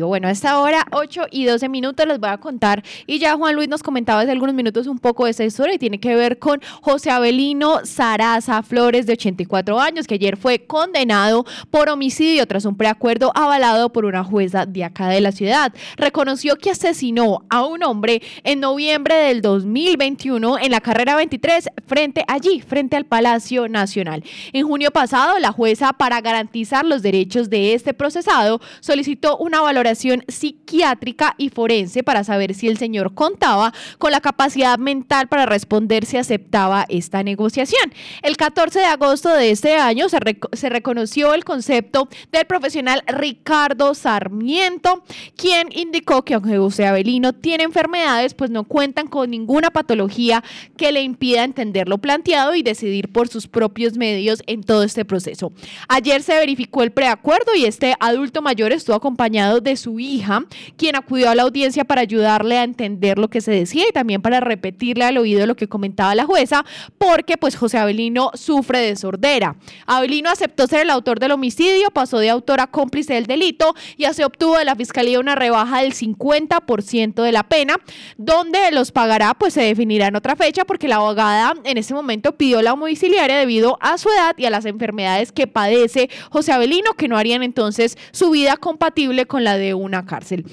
Bueno, a esta hora, 8 y 12 minutos, les voy a contar. Y ya Juan Luis nos comentaba hace algunos minutos un poco de esta historia y tiene que ver con José Abelino Saraza Flores, de 84 años, que ayer fue condenado por homicidio tras un preacuerdo avalado por una jueza de acá de la ciudad. Reconoció que asesinó a un hombre en noviembre del 2021 en la carrera 23, frente allí, frente al Palacio Nacional. En junio pasado, la jueza, para garantizar los derechos de este procesado, solicitó una valoración psiquiátrica y forense para saber si el señor contaba con la capacidad mental para responder si aceptaba esta negociación. El 14 de agosto de este año se, se reconoció el concepto del profesional Ricardo Sarmiento, quien indicó que aunque José Avelino tiene enfermedades, pues no cuentan con ninguna patología que le impida entender lo planteado y decidir por sus propios medios en todo este proceso. Ayer se verificó el preacuerdo y este adulto mayor estuvo acompañado de su hija, quien acudió a la audiencia para ayudarle a entender lo que se decía y también para repetirle al oído lo que comentaba la jueza, porque pues José Abelino sufre de sordera. Abelino aceptó ser el autor del homicidio, pasó de autor a cómplice del delito y se obtuvo de la fiscalía una rebaja del 50% de la pena, donde los pagará pues se definirá en otra fecha porque la abogada en ese momento pidió la domiciliaria debido a su edad y a las enfermedades que padece José Abelino que no harían entonces su vida compatible con la de una cárcel.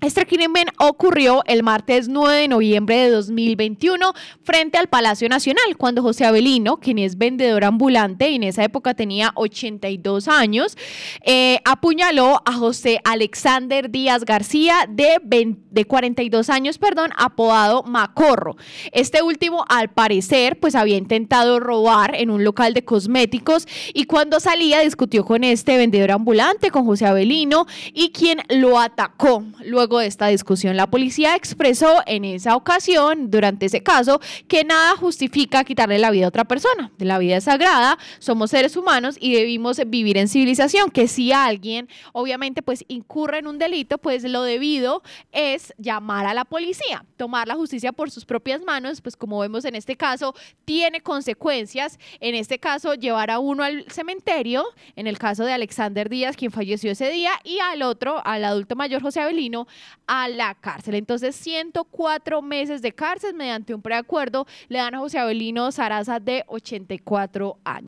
Este crimen ocurrió el martes 9 de noviembre de 2021 frente al Palacio Nacional, cuando José Avelino, quien es vendedor ambulante y en esa época tenía 82 años, eh, apuñaló a José Alexander Díaz García de, de 42 años, perdón, apodado Macorro. Este último, al parecer, pues había intentado robar en un local de cosméticos y cuando salía discutió con este vendedor ambulante, con José Avelino, y quien lo atacó. Luego de esta discusión, la policía expresó en esa ocasión, durante ese caso, que nada justifica quitarle la vida a otra persona. La vida es sagrada, somos seres humanos y debimos vivir en civilización, que si alguien obviamente pues incurre en un delito, pues lo debido es llamar a la policía, tomar la justicia por sus propias manos, pues como vemos en este caso, tiene consecuencias. En este caso, llevar a uno al cementerio, en el caso de Alexander Díaz, quien falleció ese día, y al otro, al adulto mayor José Avelino, a la cárcel. Entonces, 104 meses de cárcel mediante un preacuerdo le dan a José Abelino Zaraza de 84 años.